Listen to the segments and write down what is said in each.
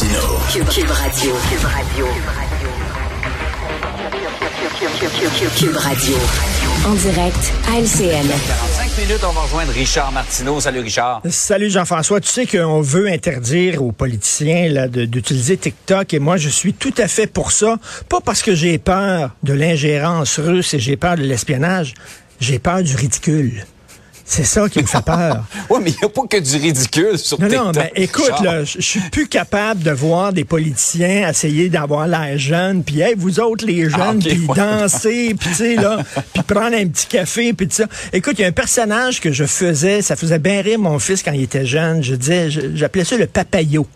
Cube, Cube Radio. Cube Radio. Cube Radio. En direct à LCN. 45 minutes, on va rejoindre Richard Martineau. Salut Richard. Salut Jean-François. Tu sais qu'on veut interdire aux politiciens là, de- d'utiliser TikTok et moi je suis tout à fait pour ça. Pas parce que j'ai peur de l'ingérence russe et j'ai peur de l'espionnage. J'ai peur du ridicule. C'est ça qui me fait peur. Oui, mais il n'y a pas que du ridicule sur Non, TikTok. non, mais écoute, je suis plus capable de voir des politiciens essayer d'avoir l'air jeune, puis hey, vous autres les jeunes, Ah, puis ouais. danser, puis tu sais là, puis prendre un petit café, puis tout ça. Écoute, il y a un personnage que je faisais, ça faisait bien rire mon fils quand il était jeune. Je disais, j'appelais ça le papayo.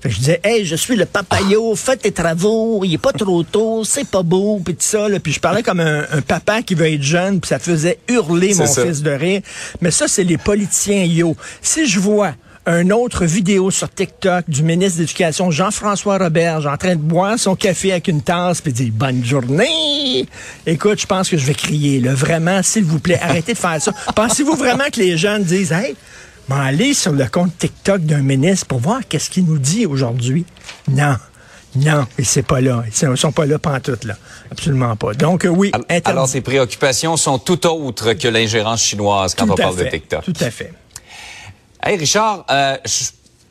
Fait que je disais, hey, je suis le papayo, fais tes travaux, il est pas trop tôt, c'est pas beau, puis tout ça. Là. Puis je parlais comme un, un papa qui veut être jeune, puis ça faisait hurler mon ça. fils de rire. Mais ça, c'est les politiciens yo. Si je vois un autre vidéo sur TikTok du ministre de l'Éducation, Jean-François Roberge, en train de boire son café avec une tasse puis dire bonne journée. Écoute, je pense que je vais crier, là. Vraiment, s'il vous plaît, arrêtez de faire ça. Pensez-vous vraiment que les jeunes disent, hey, ben, allez sur le compte TikTok d'un ministre pour voir qu'est-ce qu'il nous dit aujourd'hui? Non. Non, et c'est pas là. Ils sont- sont pas là pantoute, là. Absolument pas. Donc, euh, oui, interdit. Alors, tes préoccupations sont tout autres que l'ingérence chinoise quand Tout on parle fait. de TikTok. Tout à fait. Hey Richard, euh,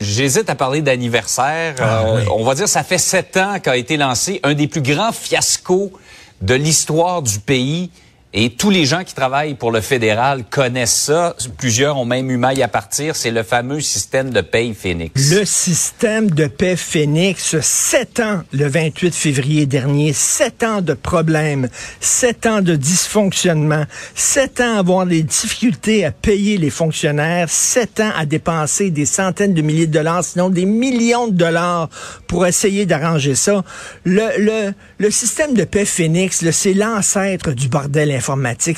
j'hésite à parler d'anniversaire. Ah, Euh, oui. On va dire ça fait sept ans qu'a été lancé un des plus grands fiascos de l'histoire du pays. Et tous les gens qui travaillent pour le fédéral connaissent ça. Plusieurs ont même eu maille à partir. C'est le fameux système de paye Phoenix. Le système de paix Phoenix, sept ans le 28 février dernier, sept ans de problèmes, sept ans de dysfonctionnement, sept ans à avoir des difficultés à payer les fonctionnaires, sept ans à dépenser des centaines de milliers de dollars, sinon des millions de dollars pour essayer d'arranger ça. Le, le, le système de paix Phoenix, c'est l'ancêtre du bordel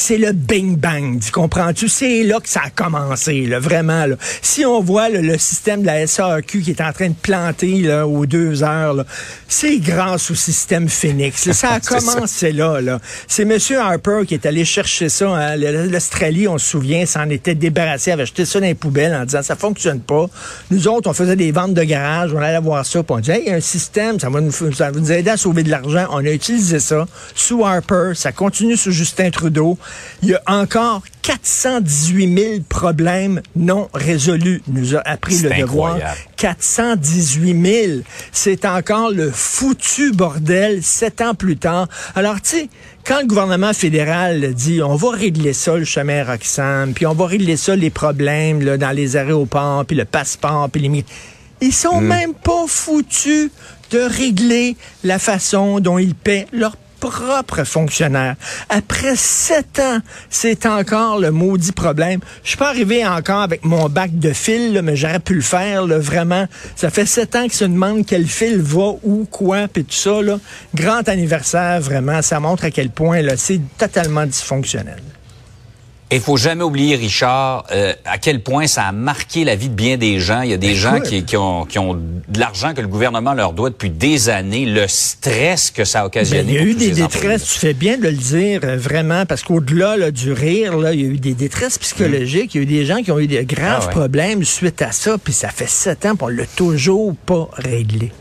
C'est le bing bang, tu comprends-tu? C'est là que ça a commencé, là, vraiment. Là. Si on voit là, le système de la SAQ qui est en train de planter là, aux deux heures, c'est grâce au système Phoenix. Ça a ça. commencé là. là. C'est M. Harper qui est allé chercher ça. hein. L'Australie, on se souvient, s'en était débarrassé, avait jeté ça dans les poubelles en disant ça fonctionne pas. Nous autres, on faisait des ventes de garage, on allait voir ça, puis on disait, hey, il y a un système, ça va, nous, ça va nous aider à sauver de l'argent. On a utilisé ça sous Harper, ça continue sous Justin Trudeau. Il y a encore 418 000 problèmes non résolus, nous a appris le devoir. incroyable. 418 000. C'est encore le foutu bordel sept ans plus tard. Alors, tu sais, quand le gouvernement fédéral dit on va régler ça, le chemin Roxham, puis on va régler ça, les problèmes là, dans les aéroports, puis le passeport, puis les... Ils sont même pas foutus de régler la façon dont ils paient leurs propres fonctionnaires. Après sept ans, c'est encore le maudit problème. Je suis pas arrivé encore avec mon bac de fil, là, mais j'aurais pu le faire, là, vraiment. Ça fait sept ans qu'ils se demandent quel fil va, où, quoi, puis tout ça. Là. Grand anniversaire, vraiment. Ça montre à quel point c'est totalement dysfonctionnel. Et il faut jamais oublier, Richard, euh, à quel point ça a marqué la vie de bien des gens. Il y a des gens qui, qui ont, qui ont de l'argent que le gouvernement leur doit depuis des années, le stress que ça a Ben, occasionné. il y a eu des détresses, tu fais bien de le dire, euh, vraiment, parce qu'au-delà là, du rire, là, il y a eu des détresses psychologiques, il y a eu des gens qui ont eu des graves Ah ouais. problèmes suite à ça, puis ça fait sept ans, puis on l'a toujours pas réglé.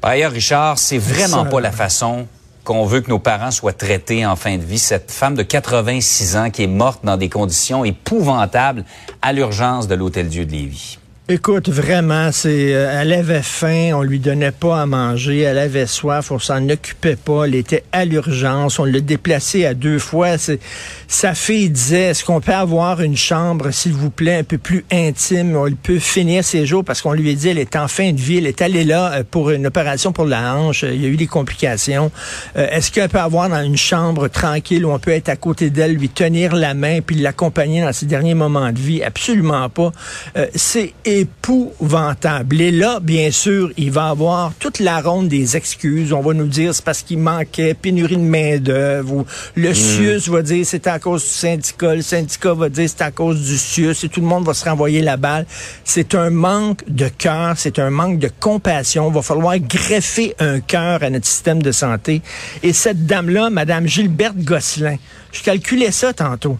Par ailleurs, Richard, c'est vraiment Ça, pas la façon qu'on veut que nos parents soient traités en fin de vie. Cette femme de 86 ans qui est morte dans des conditions épouvantables à l'urgence de l'Hôtel Dieu de Lévis. Écoute, vraiment, c'est, euh, elle avait faim, on lui donnait pas à manger, elle avait soif, on s'en occupait pas, elle était à l'urgence, on l'a déplacée à deux fois. C'est, sa fille disait, est-ce qu'on peut avoir une chambre, s'il vous plaît, un peu plus intime, on peut finir ses jours parce qu'on lui a dit, elle est en fin de vie, elle est allée là euh, pour une opération pour la hanche, il y a eu des complications. Euh, est-ce qu'elle peut avoir dans une chambre tranquille où on peut être à côté d'elle, lui tenir la main puis l'accompagner dans ses derniers moments de vie? Absolument pas. Euh, c'est épouvantable. Et là, bien sûr, il va avoir toute la ronde des excuses. On va nous dire c'est parce qu'il manquait pénurie de main-d'œuvre. Le Hmm. CIUS va dire c'est à cause du syndicat. Le syndicat va dire c'est à cause du CIUS. Et tout le monde va se renvoyer la balle. C'est un manque de cœur. C'est un manque de compassion. Il va falloir greffer un cœur à notre système de santé. Et cette dame-là, Madame Gilberte Gosselin, je calculais ça tantôt.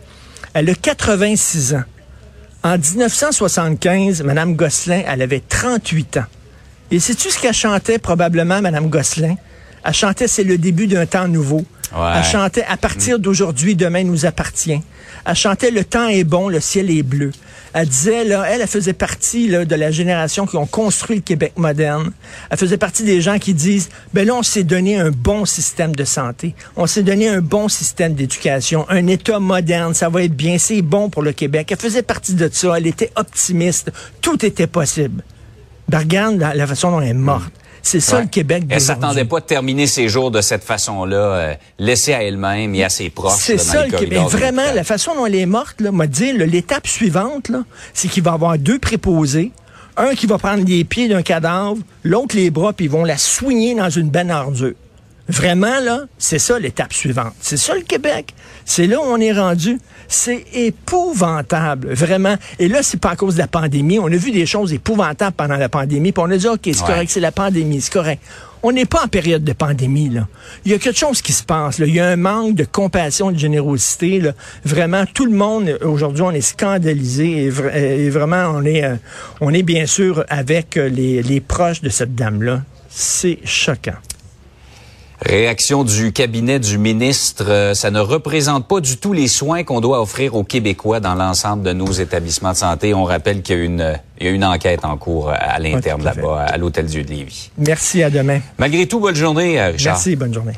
Elle a 86 ans. En 1975, Mme Gosselin, elle avait 38 ans. Et sais-tu ce qu'elle chantait probablement, Mme Gosselin? Elle chantait C'est le début d'un temps nouveau. Ouais. Elle chantait À partir d'aujourd'hui, demain nous appartient. Elle chantait Le temps est bon, le ciel est bleu. Elle disait, là, elle, elle faisait partie là, de la génération qui ont construit le Québec moderne. Elle faisait partie des gens qui disent, ben là, on s'est donné un bon système de santé. On s'est donné un bon système d'éducation, un État moderne. Ça va être bien. C'est bon pour le Québec. Elle faisait partie de ça. Elle était optimiste. Tout était possible. Ben, regarde la, la façon dont elle est morte. C'est ça Ouais. le Québec Elle s'attendait pas de terminer ses jours de cette façon-là, euh, laissée à elle-même et à ses proches. C'est ça le Québec. Vraiment, la façon dont elle est morte, là, m'a dit, l'étape suivante, là, c'est qu'il va y avoir deux préposés. Un qui va prendre les pieds d'un cadavre, l'autre les bras, puis ils vont la soigner dans une benne à ordures. Vraiment, là, c'est ça l'étape suivante. C'est ça le Québec. C'est là où on est rendu. C'est épouvantable, vraiment. Et là, c'est pas à cause de la pandémie. On a vu des choses épouvantables pendant la pandémie, puis on a dit, OK, c'est Ouais. correct, c'est la pandémie, c'est correct. On n'est pas en période de pandémie, là. Il y a quelque chose qui se passe, là. Il y a un manque de compassion et de générosité, là. Vraiment, tout le monde, aujourd'hui, on est scandalisé et, vra- et vraiment, on est, euh, on est bien sûr avec euh, les, les proches de cette dame-là. C'est choquant. Réaction du cabinet du ministre, euh, ça ne représente pas du tout les soins qu'on doit offrir aux Québécois dans l'ensemble de nos établissements de santé. On rappelle qu'il y a une, enquête en cours euh, à l'interne là-bas, à l'Hôtel Dieu de Lévis. Merci, à demain. Malgré tout, bonne journée, euh, Richard. Merci, bonne journée.